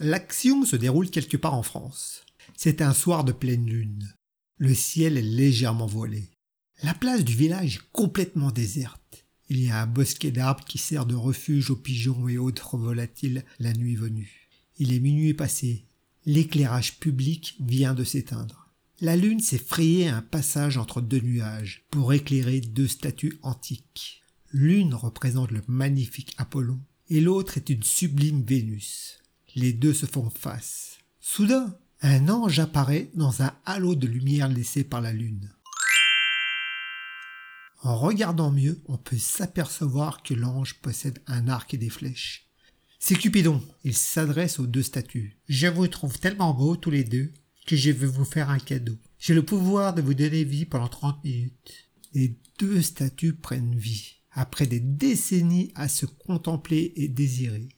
L'action se déroule quelque part en France. C'est un soir de pleine lune. Le ciel est légèrement voilé. La place du village est complètement déserte. Il y a un bosquet d'arbres qui sert de refuge aux pigeons et autres volatiles la nuit venue. Il est minuit passé. L'éclairage public vient de s'éteindre. La lune s'est frayée un passage entre deux nuages pour éclairer deux statues antiques. L'une représente le magnifique Apollon et l'autre est une sublime Vénus. Les deux se font face. Soudain, un ange apparaît dans un halo de lumière laissé par la lune. En regardant mieux, on peut s'apercevoir que l'ange possède un arc et des flèches. C'est Cupidon. Il s'adresse aux deux statues. Je vous trouve tellement beaux tous les deux que je veux vous faire un cadeau. J'ai le pouvoir de vous donner vie pendant 30 minutes. Les deux statues prennent vie. Après des décennies à se contempler et désirer,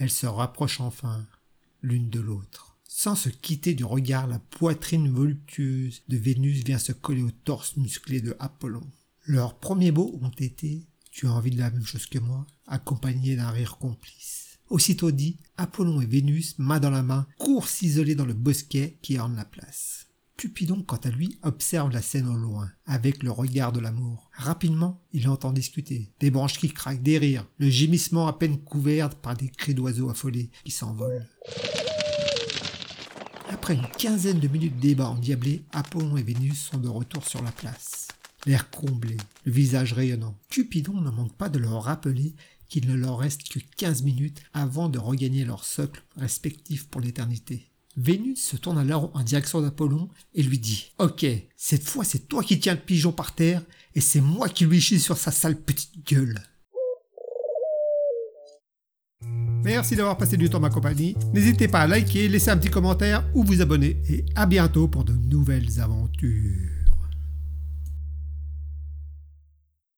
elles se rapprochent enfin l'une de l'autre. Sans se quitter du regard, la poitrine voluptueuse de Vénus vient se coller au torse musclé de Apollon. Leurs premiers mots ont été Tu as envie de la même chose que moi, accompagné d'un rire complice. Aussitôt dit, Apollon et Vénus, main dans la main, courent s'isoler dans le bosquet qui orne la place. Cupidon, quant à lui, observe la scène au loin, avec le regard de l'amour. Rapidement, il entend discuter. Des branches qui craquent, des rires, le gémissement à peine couvert par des cris d'oiseaux affolés qui s'envolent. Après une quinzaine de minutes de débat endiablé, Apollon et Vénus sont de retour sur la place. L'air comblé, le visage rayonnant. Cupidon ne manque pas de leur rappeler qu'il ne leur reste que 15 minutes avant de regagner leur socle respectif pour l'éternité. Vénus se tourne alors en direction d'Apollon et lui dit Ok, cette fois c'est toi qui tiens le pigeon par terre et c'est moi qui lui chie sur sa sale petite gueule. Merci d'avoir passé du temps à ma compagnie. N'hésitez pas à liker, laisser un petit commentaire ou vous abonner. Et à bientôt pour de nouvelles aventures.